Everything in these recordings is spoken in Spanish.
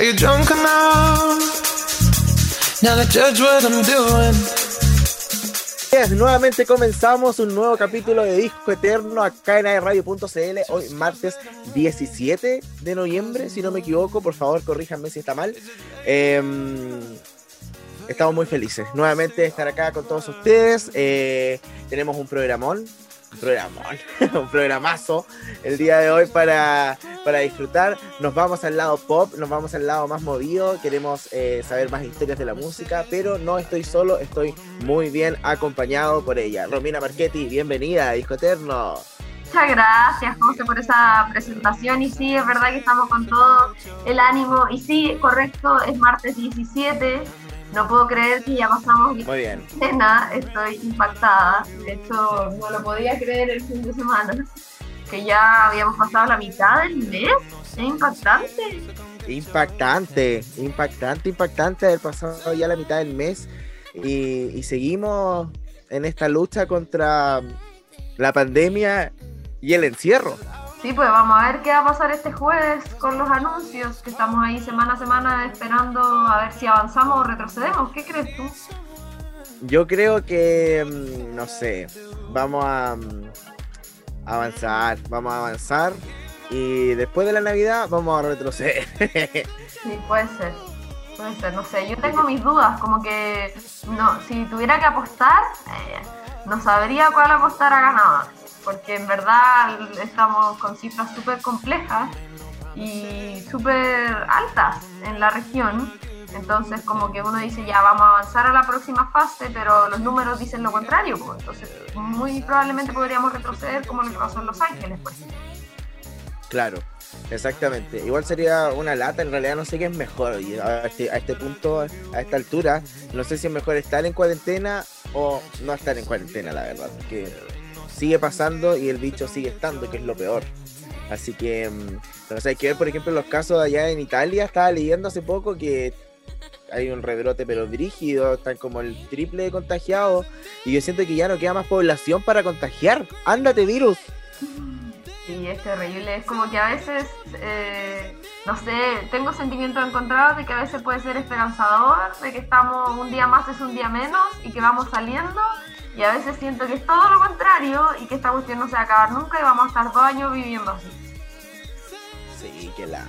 Are you drunk enough now to judge what I'm doing? Yes, nuevamente comenzamos un nuevo capítulo de Disco Eterno acá en Radio.cl hoy martes 17 de noviembre, si no me equivoco, por favor corríjanme si está mal. Em, estamos muy felices nuevamente de estar acá con todos ustedes. Eh, tenemos un programón, programón, un programazo el día de hoy para, para disfrutar. Nos vamos al lado pop, nos vamos al lado más movido, queremos eh, saber más historias de la música, pero no estoy solo, estoy muy bien acompañado por ella. Romina Marchetti, bienvenida a Disco Eterno. Muchas gracias, José, por esa presentación. Y sí, es verdad que estamos con todo el ánimo. Y sí, correcto, es martes 17. No puedo creer que ya pasamos Muy bien. Cena, estoy impactada. De hecho, no lo podía creer el fin de semana. Que ya habíamos pasado la mitad del mes. Es impactante. Impactante, impactante, impactante haber pasado ya la mitad del mes y, y seguimos en esta lucha contra la pandemia y el encierro. Sí, pues vamos a ver qué va a pasar este jueves con los anuncios, que estamos ahí semana a semana esperando a ver si avanzamos o retrocedemos. ¿Qué crees tú? Yo creo que, mm, no sé, vamos a mm, avanzar, vamos a avanzar y después de la Navidad vamos a retroceder. Sí, puede ser. Puede ser, no sé. Yo tengo mis dudas, como que no, si tuviera que apostar, eh, no sabría cuál apostar a ganador. Porque en verdad estamos con cifras súper complejas y súper altas en la región. Entonces, como que uno dice, ya vamos a avanzar a la próxima fase, pero los números dicen lo contrario. pues. Entonces, muy probablemente podríamos retroceder como lo que pasó en Los Ángeles, pues. Claro, exactamente. Igual sería una lata, en realidad no sé qué es mejor. Y a este, a este punto, a esta altura, no sé si es mejor estar en cuarentena o no estar en cuarentena, la verdad. Sigue pasando y el bicho sigue estando, que es lo peor. Así que, no sé, hay que ver, por ejemplo, los casos allá en Italia. Estaba leyendo hace poco que hay un rebrote, pero brígido, están como el triple de contagiados. Y yo siento que ya no queda más población para contagiar. ¡Ándate, virus! Sí, es terrible. Es como que a veces, eh, no sé, tengo sentimientos encontrados de que a veces puede ser esperanzador, de que estamos un día más es un día menos y que vamos saliendo. Y a veces siento que es todo lo contrario y que esta cuestión no se va a acabar nunca y vamos a estar dos años viviendo así. Sí, qué lata.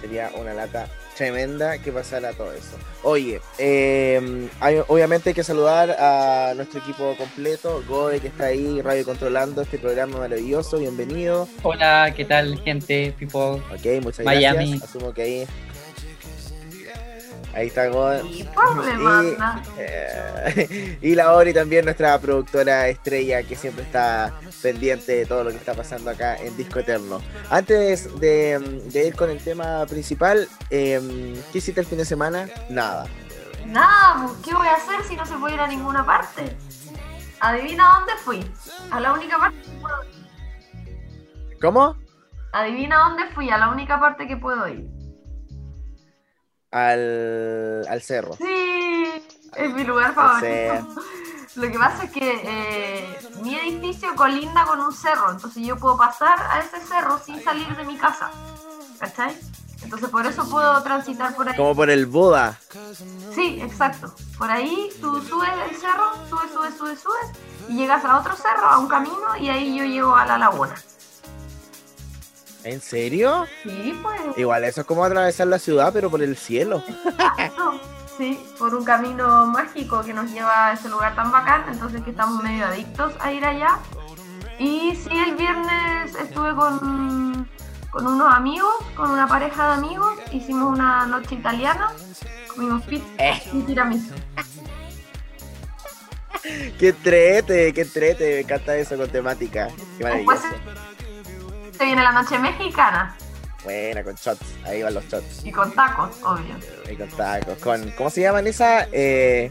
Sería una lata tremenda que pasara todo eso. Oye, eh, hay- obviamente hay que saludar a nuestro equipo completo, Goe que está ahí radio controlando este programa maravilloso, bienvenido. Hola, ¿qué tal, gente? People. Ok, muchas Miami. gracias. Asumo que ahí. Ahí está Goe. Y. Eh, y la Ori también, nuestra productora estrella que siempre está pendiente de todo lo que está pasando acá en Disco Eterno. Antes de, de ir con el tema principal, eh, ¿qué hiciste el fin de semana? Nada. Nada, pues, ¿qué voy a hacer si no se puede ir a ninguna parte? Adivina dónde fui. A la única parte que puedo ir. ¿Cómo? Adivina dónde fui, a la única parte que puedo ir. Al, al cerro. Sí, es mi lugar favorito. Lo que pasa es que eh, mi edificio colinda con un cerro, entonces yo puedo pasar a ese cerro sin salir de mi casa. ¿Cachai? Entonces por eso puedo transitar por ahí. Como por el Buda. Sí, exacto. Por ahí tú subes el cerro, subes, subes, subes, subes, y llegas a otro cerro, a un camino, y ahí yo llego a la laguna. ¿En serio? Sí, pues. Igual eso es como atravesar la ciudad, pero por el cielo. Sí, por un camino mágico que nos lleva a ese lugar tan bacán, entonces que estamos medio adictos a ir allá. Y sí, el viernes estuve con, con unos amigos, con una pareja de amigos, hicimos una noche italiana, comimos pizza Eh. y tiramisú. ¡Qué trete! ¡Qué trete! Me encanta eso con temática. ¡Qué Después maravilloso! Se viene la noche mexicana Buena, con shots. Ahí van los shots. y con tacos, obvio. Ahí con tacos. Con, ¿Cómo se llaman esas? Eh,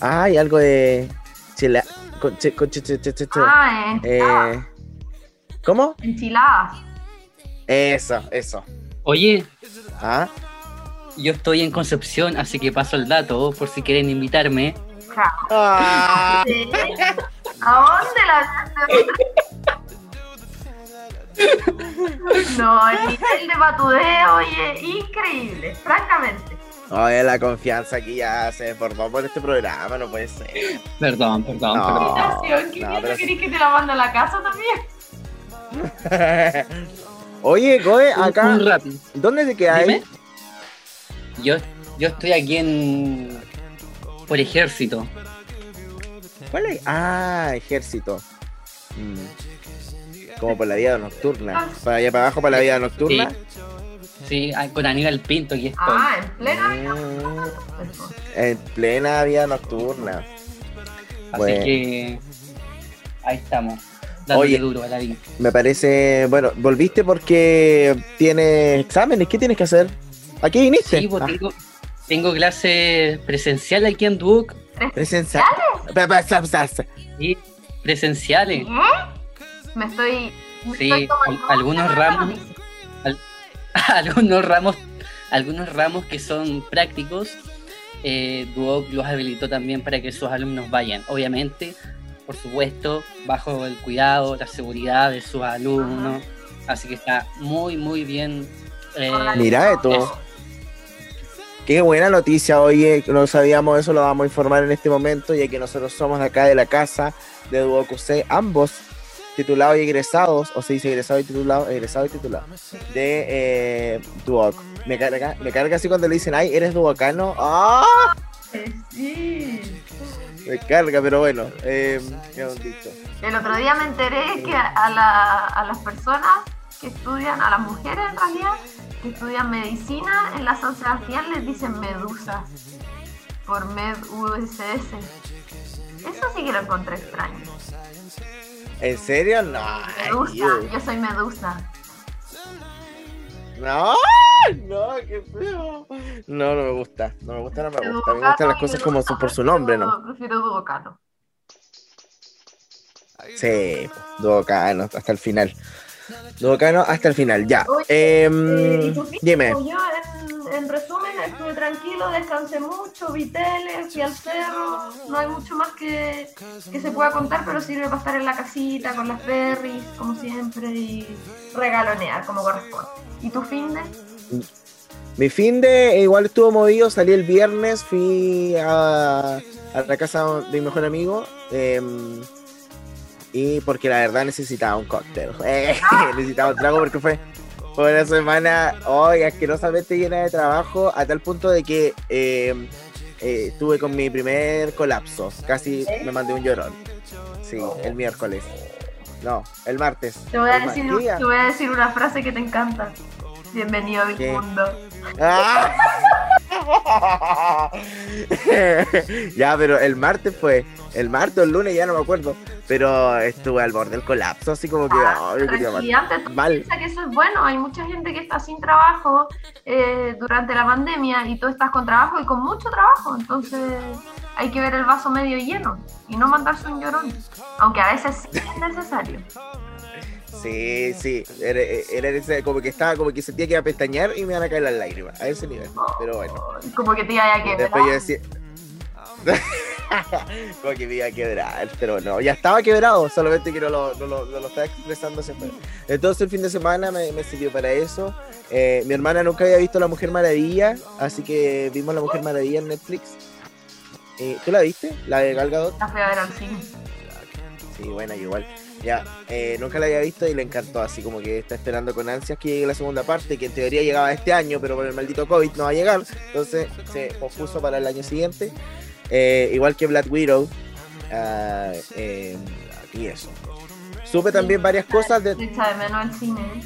ay, algo de. Con, con che. Ah, enchiladas. Eh, ¿Cómo? enchiladas. Eso, eso. Oye, ¿Ah? yo estoy en Concepción, así que paso el dato por si quieren invitarme. Ah, Sí. ¿A dónde la No, el nivel de patudeo oye, increíble, francamente. Oye, la confianza aquí ya se desbordó por este programa, no puede ser. Perdón, perdón, No. perdón. ¿Qué no, pero- querés que te la mande a la casa también? Oye, Goe, Un- acá, un rápido. ¿dónde te quedas? Dime. Yo, yo estoy aquí en. Por ejército. ¿Cuál es? Ah, ejército. Mm. Como por la vida nocturna. Para allá para abajo, para la vida nocturna. Sí, ah, con Aníbal Pinto aquí estoy. Ah, en plena. Mm, Eso. en plena vida nocturna. Así bueno. que. Ahí estamos. Dándole Oye. duro a la vida. Me parece. Bueno, volviste porque tienes exámenes. ¿Qué tienes que hacer? ¿A qué viniste? Sí, pues Ah, tengo, tengo clase presencial aquí en Duke. presencial. Pa- pa- sa- sa- sa- Sí, presenciales. Me estoy. me Sí, estoy algunos ramos. algunos ramos algunos ramos que son prácticos eh, Duoc los habilitó también para que sus alumnos vayan obviamente por supuesto bajo el cuidado la seguridad de sus alumnos así que está muy muy bien eh, Mira esto. eso. Qué buena noticia, oye, no sabíamos eso, lo vamos a informar en este momento, ya que nosotros somos de acá de la casa de Duoc ambos titulados y egresados, o se dice egresado y titulado, egresado y titulado, de eh, Duoc. Me carga, me carga así cuando le dicen, ay, eres duocano, ¡ah! Sí. Me carga, pero bueno, eh, ¿qué han dicho? El otro día me enteré que a, a la- a las personas que estudian, a las mujeres en realidad, que estudian medicina en la San Sebastián les dicen medusa por med USS. Eso sí que lo encontré extraño. ¿En serio? No, ay, Medusa, Dios. yo soy medusa. no, no, qué feo. No, no me gusta, no me gusta, no me gusta. Me gustan las cosas como son por su nombre, ¿no? Prefiero Duocano. Sí, Duocano hasta el final. Duocano hasta el final, ya. Oye, Em, Eh, dime. Yo, en, en resumen, estuve tranquilo, descansé mucho, vi tele, fui al cerro. No hay mucho más que, que se pueda contar, pero sirve para estar en la casita con las berries, como siempre, y regalonear como corresponde. ¿Y tu fin de? Mi fin de igual estuvo movido, salí el viernes, fui a, a la casa de mi mejor amigo. em, y porque la verdad necesitaba un cóctel. Eh, necesitaba un trago porque fue, una semana hoy asquerosamente llena de trabajo, a tal punto de que em, eh, estuve con mi primer colapso. Casi me mandé un llorón. Sí, el miércoles. No, el martes. Te voy, a decir, ¿qué día? te voy a decir una frase que te encanta. Bienvenido a mi ¿Qué? mundo. ¡Ah! ya, pero el martes fue, el martes o el lunes, ya no me acuerdo, pero estuve al borde del colapso, así como que, Ah, quería tú Mal. piensas que eso es bueno. Hay mucha gente que está sin trabajo eh, durante la pandemia y tú estás con trabajo y con mucho trabajo. Entonces hay que ver el vaso medio lleno y no mandarse un llorón. Aunque a veces sí es necesario. Sí, sí, era, era ese- como que estaba, como que sentía que iba a pestañear y me iban a caer las lágrimas, a ese nivel, pero bueno. Como que te iba a quedar. Después yo decía... como que me iba a quebrar, pero no, ya estaba quebrado, solamente que no lo, no lo, no lo estaba expresando siempre. Entonces el fin de semana me, me sirvió para eso. Eh, mi hermana nunca había visto La Mujer Maravilla, así que vimos La Mujer Maravilla en Netflix. Eh, ¿Tú la viste? La de Gal Gadot. La fui a ver al cine. Sí, buena, igual. Ya, eh, nunca la había visto y le encantó, así como que está esperando con ansias que llegue la segunda parte, que en teoría llegaba este año, pero por el maldito COVID no va a llegar, entonces se pospuso para el año siguiente. Eh, igual que Black Widow. eh, y eso. Supe también varias cosas de... echa de menos el cine.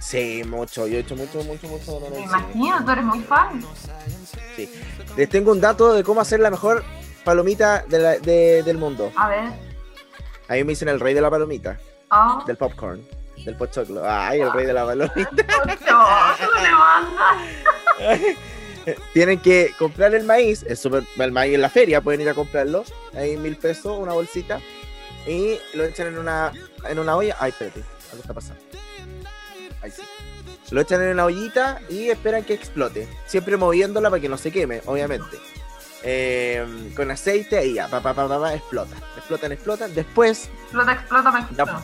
Sí, mucho, yo he hecho mucho, mucho, mucho. Me sí. imagino, tú eres muy fan. Les tengo un dato de cómo hacer la mejor palomita de la- de- del mundo. A ver. A mí me dicen el rey de la palomita, Oh. del popcorn, del pochoclo. Ay, el rey de la palomita. Tienen que comprar el maíz, es súper el maíz en la feria, pueden ir a comprarlo, ahí mil pesos, una bolsita, y lo echan en una, en una olla. Ay, espérate, algo está pasando. Ahí sí. Lo echan en una ollita y esperan que explote, siempre moviéndola para que no se queme, obviamente. Eh, con aceite ahí ya, pa, pa, pa, pa, pa, explota, explotan, explotan. Después Explota, explota, me explota.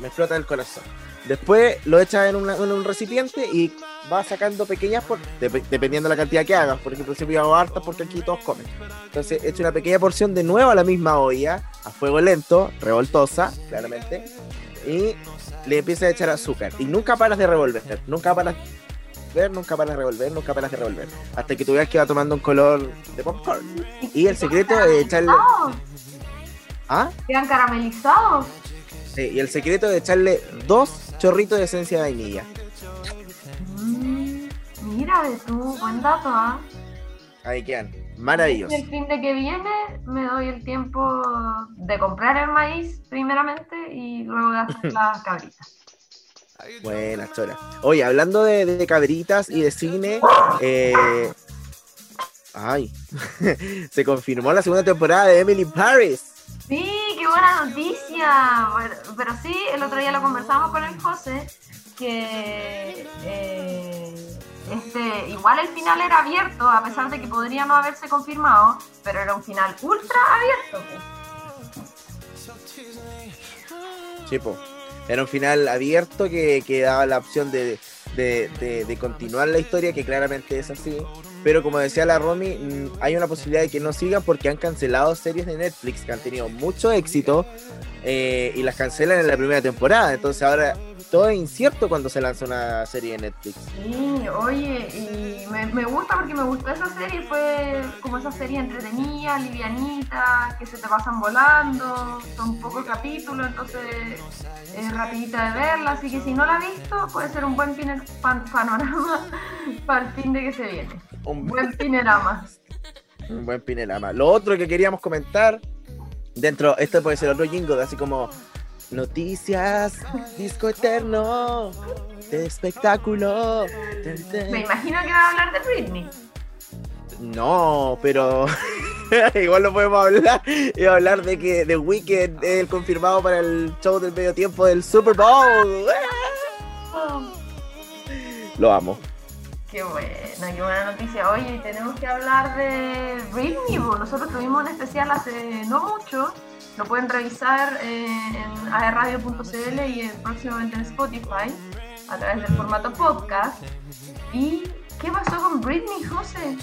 me explota el corazón. Después lo echas en, un recipiente y vas sacando pequeñas, por, dep- dependiendo de la cantidad que hagas. Por ejemplo, siempre hago hartas porque aquí todos comen. Entonces, echo una pequeña porción de nuevo a la misma olla, a fuego lento, revoltosa, claramente. Y le empiezas a echar azúcar. Y nunca paras de revolver, nunca paras de revolver, nunca paras de revolver, nunca paras de revolver. Hasta que tú veas que va tomando un color de popcorn. Y el secreto es echarle. ¿Ah? Quedan caramelizados. Sí, y el secreto es echarle dos chorritos de esencia de vainilla. Mm, mira de tú, buen dato, ¿ah? Ahí quedan. Maravilloso. El fin de que viene me doy el tiempo de comprar el maíz primeramente y luego de hacer las cabritas. Buenas, chora. Oye, hablando de, de cabritas y de cine, eh, ay, se confirmó la segunda temporada de Emily Paris. Sí, qué buena noticia. Pero sí, el otro día lo conversamos con el José, que eh, este, igual el final era abierto, a pesar de que podría no haberse confirmado, pero era un final ultra abierto. pues. Era un final abierto que, que daba la opción de- de- de continuar la historia, que claramente es así. Pero como decía la Romy, mm, hay una posibilidad de que no sigan porque han cancelado series de Netflix que han tenido mucho éxito eh, y las cancelan en la primera temporada. Entonces ahora todo es incierto cuando se lanza una serie de Netflix. Sí, oye, y me, gusta porque me gustó esa serie, fue como esa serie entretenida, livianita, que se te pasan volando, son pocos capítulos, entonces es rapidita de verla, así que si no la has visto, puede ser un buen pan- panorama para el fin de que se viene. Un, Buen pinerama. un buen pinerama. Lo otro que queríamos comentar, dentro, esto puede ser otro jingle, así como noticias, disco eterno, de espectáculo. Me imagino que va a hablar de Britney. No, pero igual lo podemos hablar y hablar de que The Weeknd es el confirmado para el show del medio tiempo del Super Bowl. Lo amo. Qué buena, qué buena noticia. Oye, tenemos que hablar de Britney. Nosotros tuvimos un especial hace no mucho. Lo pueden revisar eh, en aerradio.cl y próximamente en Spotify a través del formato podcast. ¿Y qué pasó con Britney, José?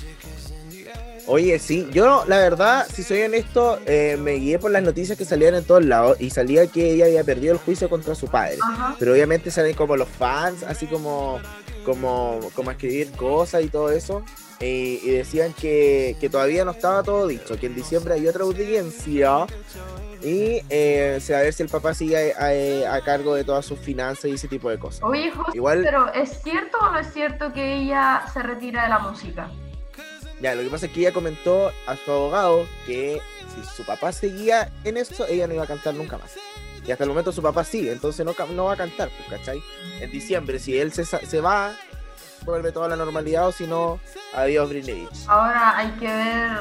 Oye, sí, yo la verdad, si soy honesto, eh, me guié por las noticias que salían en todos lados y salía que ella había perdido el juicio contra su padre. Ajá. Pero obviamente salen como los fans, así como, como, como a escribir cosas y todo eso. eh, y decían que, que todavía no estaba todo dicho, que en diciembre hay otra audiencia. Y eh, se va a ver si el papá sigue a, a- a cargo de todas sus finanzas y ese tipo de cosas. Oye, José, Igual- pero ¿es cierto o no es cierto que ella se retira de la música? Ya, lo que pasa es que ella comentó a su abogado que si su papá seguía en eso, ella no iba a cantar nunca más. Y hasta el momento su papá sigue, entonces no, va a cantar, pues, ¿cachai? En diciembre, si él se, se va, vuelve toda la normalidad, o si no, adiós Britney Beach. Ahora hay que ver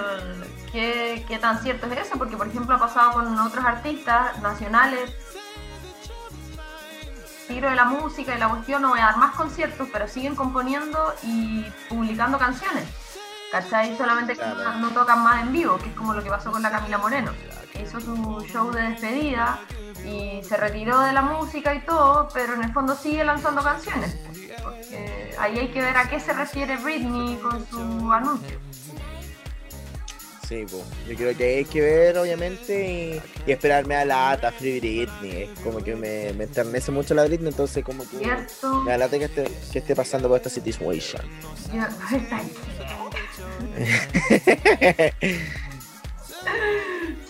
qué, qué tan cierto es eso, porque por ejemplo ha pasado con otros artistas nacionales. Tiro de la música y la cuestión, no voy a dar más conciertos, pero siguen componiendo y publicando canciones. ¿Cachai? Solamente que no, no tocan más en vivo, que es como lo que pasó con la Camila Moreno. que Hizo su show de despedida y se retiró de la música y todo, pero en el fondo sigue lanzando canciones. Porque ahí hay que ver a qué se refiere Britney con su anuncio. Sí, pues, yo creo que hay que ver, obviamente, y, y esperarme a la ata Free Britney. Es como que me, me enternece mucho la Britney, entonces como que ¿Cierto? me alata que esté, que esté pasando por esta situation. Yo- está ahí.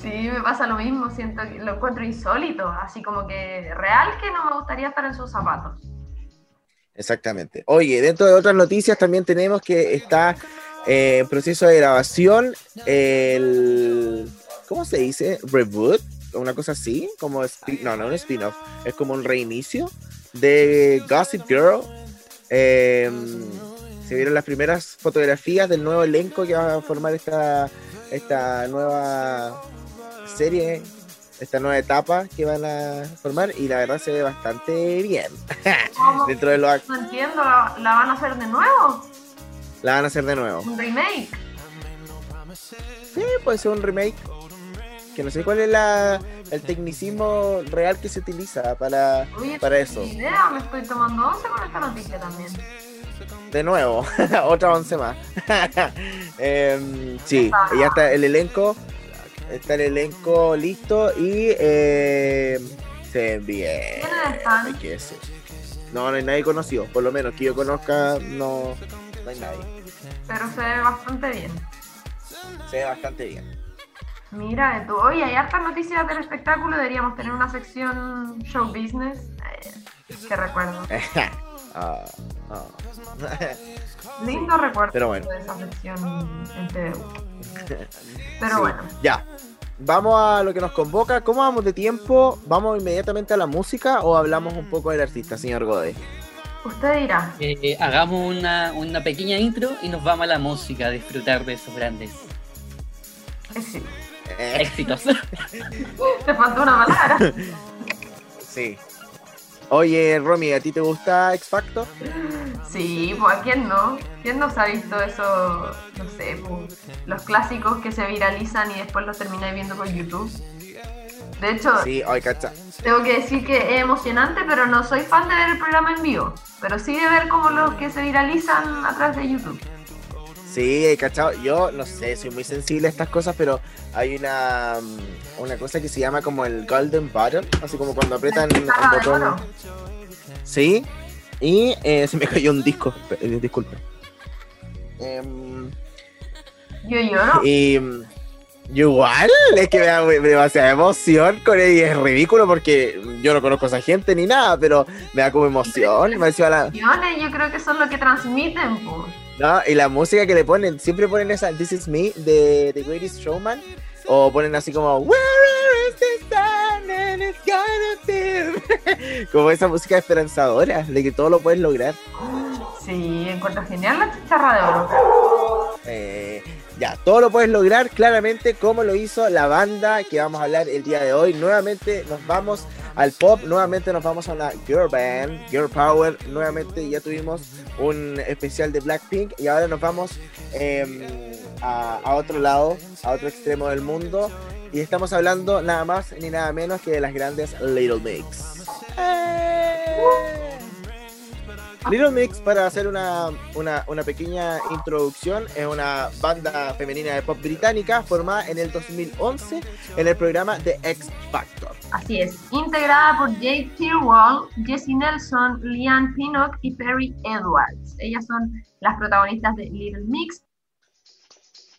Sí, me pasa lo mismo, siento que lo encuentro insólito, así como que real que no me gustaría estar en sus zapatos. Exactamente. Oye, dentro de otras noticias también tenemos que está eh, en proceso de grabación el... ¿Cómo se dice? ¿Reboot? Una cosa así, como... No, no un spin-off, es como un reinicio de Gossip Girl. Eh, se vieron las primeras fotografías del nuevo elenco que va a formar esta, esta nueva serie, esta nueva etapa que van a formar y la verdad se ve bastante bien. Dentro de lo ac- No entiendo, ¿la, la van a hacer de nuevo? la van a hacer de nuevo. ¿Un remake? Sí, puede ser un remake. Que no sé cuál es la el tecnicismo real que se utiliza para, Oye, para eso. idea, me estoy tomando once con esta noticia también. De nuevo, otra once más. Em, sí, ya está el elenco. Está el elenco listo y eh, se bien. ¿Quiénes están? Hay que decir. No, no hay nadie conocido. Por lo menos que yo conozca, no, no hay nadie. Pero se ve bastante bien. Se ve bastante bien. Mira, tú, oye, hay hartas noticias del espectáculo, deberíamos tener una sección show business. Eh, que recuerdo. Ah, ah. Lindo recuerdo pero bueno. de esa sección en TVU. Pero Sí, bueno, Ya. Vamos a lo que nos convoca. ¿Cómo vamos de tiempo? ¿Vamos inmediatamente a la música o hablamos un poco del artista, señor Gode? usted dirá. Eh, hagamos una, una pequeña intro y nos vamos a la música a disfrutar de esos grandes sí. Eh, éxitos. Te faltó una palabra. sí. Oye, Romy, ¿a ti te gusta X Factor? Sí, pues ¿a quién no? ¿Quién no se ha visto eso? No sé, pues, los clásicos que se viralizan y después los termináis viendo por YouTube. De hecho, Sí, ay, cacha. tengo que decir que es emocionante, pero no soy fan de ver el programa en vivo. Pero sí de ver como los que se viralizan a través de YouTube. Sí, cachado. Yo no sé, soy muy sensible a estas cosas, pero hay una, mm, una cosa que se llama como el Golden Button, así como cuando aprietan Ah, de botón. Sí, y eh, se me cayó un disco, eh, disculpe. Em, Yo lloro. y mm, yo igual, es que me da me- demasiada emoción con él y es ridículo porque yo no conozco a esa gente ni nada, pero me da como emoción. me la- Emociones, yo creo que son lo que transmiten, pues. No, y la música que le ponen, siempre ponen esa This Is Me de The Greatest Showman. O ponen así como Where is the sun and it's gonna be?" Como esa música esperanzadora, de que todo lo puedes lograr. Sí, encuentro genial la chicharra de oro. Eh, ya, todo lo puedes lograr claramente como lo hizo la banda que vamos a hablar el día de hoy. Nuevamente nos vamos al pop, nuevamente nos vamos a una girl band, girl power. Nuevamente ya tuvimos un especial de Blackpink y ahora nos vamos em, a, a otro lado, a otro extremo del mundo. Y estamos hablando nada más ni nada menos que de las grandes Little Mix. Little Mix, para hacer una, una, una pequeña introducción, es una banda femenina de pop británica formada en el 2011 en el programa The X Factor. Así es, integrada por Jade Tirwall, Jessie Nelson, Leanne Pinnock y Perry Edwards. Ellas son las protagonistas de Little Mix.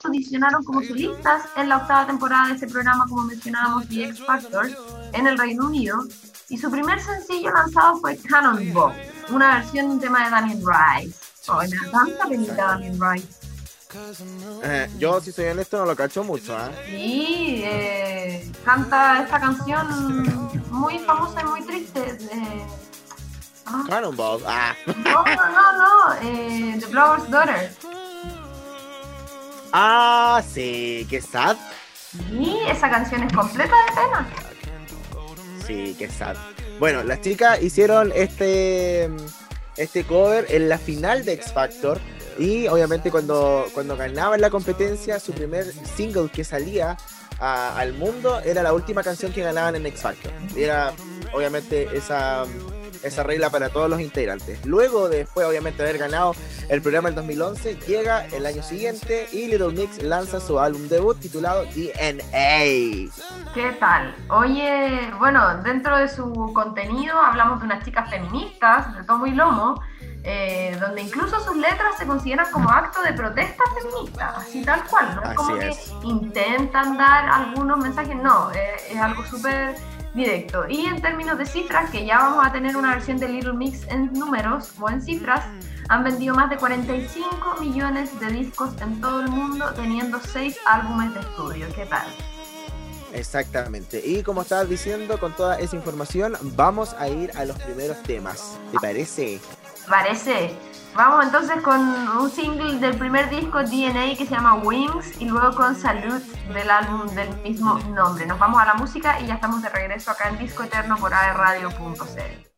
Audicionaron como solistas en la octava temporada de ese programa, como mencionábamos, The X Factor, en el Reino Unido. Y su primer sencillo lanzado fue Cannonball, una versión de un tema de Daniel Rice. Ay, me da tanta penita Daniel Rice. Eh, yo, si soy honesto, no lo cacho mucho. ¿ah? Y eh, canta esta canción muy famosa y muy triste. de- ah, Cannonball. Ah. no, no, no, no, eh, The Blower's Daughter. ah, sí, qué sad. Y esa canción es completa de pena. Sí, qué sad. Bueno, las chicas hicieron este, este cover en la final de X Factor. Y obviamente cuando, cuando ganaban la competencia, su primer single que salía al mundo era la última canción que ganaban en X Factor. Era obviamente esa, esa regla para todos los integrantes. Luego, después obviamente haber ganado el programa en 2011, llega el año siguiente y Little Mix lanza su álbum debut titulado DNA. ¿Qué tal? Oye, bueno, dentro de su contenido hablamos de unas chicas feministas, de tomo y lomo, eh, donde incluso sus letras se consideran como acto de protesta feminista, así tal cual, no es Así como es. que intentan dar algunos mensajes, no, eh, es algo súper directo. Y en términos de cifras, que ya vamos a tener una versión de Little Mix en números o en cifras, han vendido más de 45 millones de discos en todo el mundo, teniendo 6 álbumes de estudio. ¿Qué tal? Exactamente. Y como estabas diciendo, con toda esa información, vamos a ir a los primeros temas. ¿Te parece? Parece. Vamos entonces con un single del primer disco DNA que se llama Wings y luego con Salud del álbum del mismo nombre. Nos vamos a la música y ya estamos de regreso acá en Disco Eterno por aerradio.cl.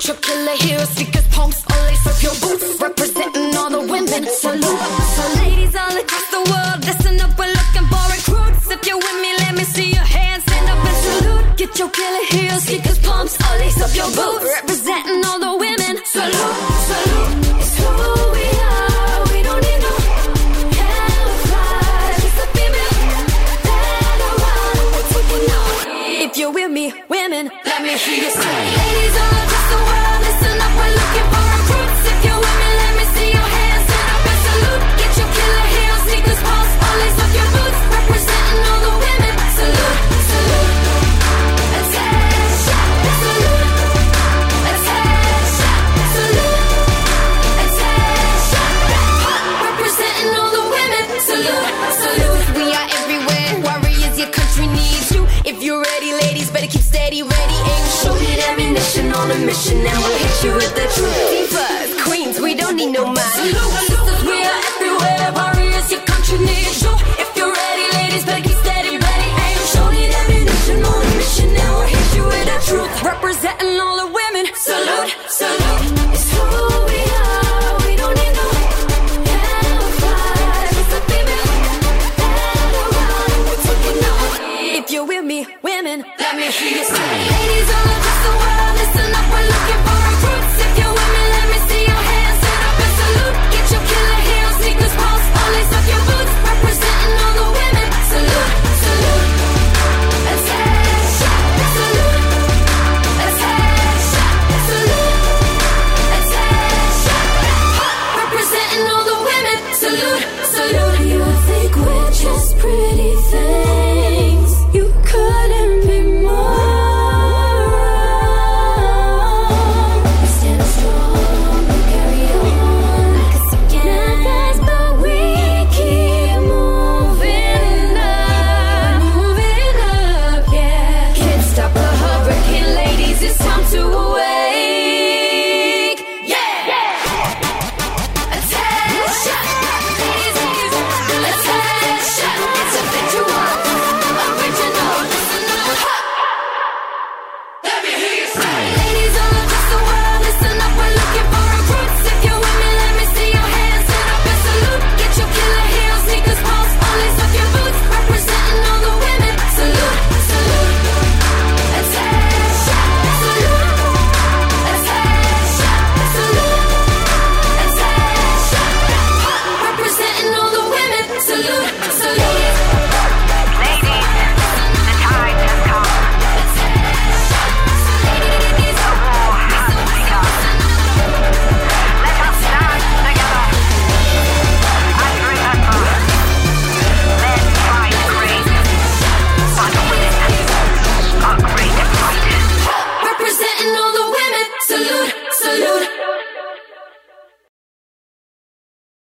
Get killer heels, sneakers, pumps,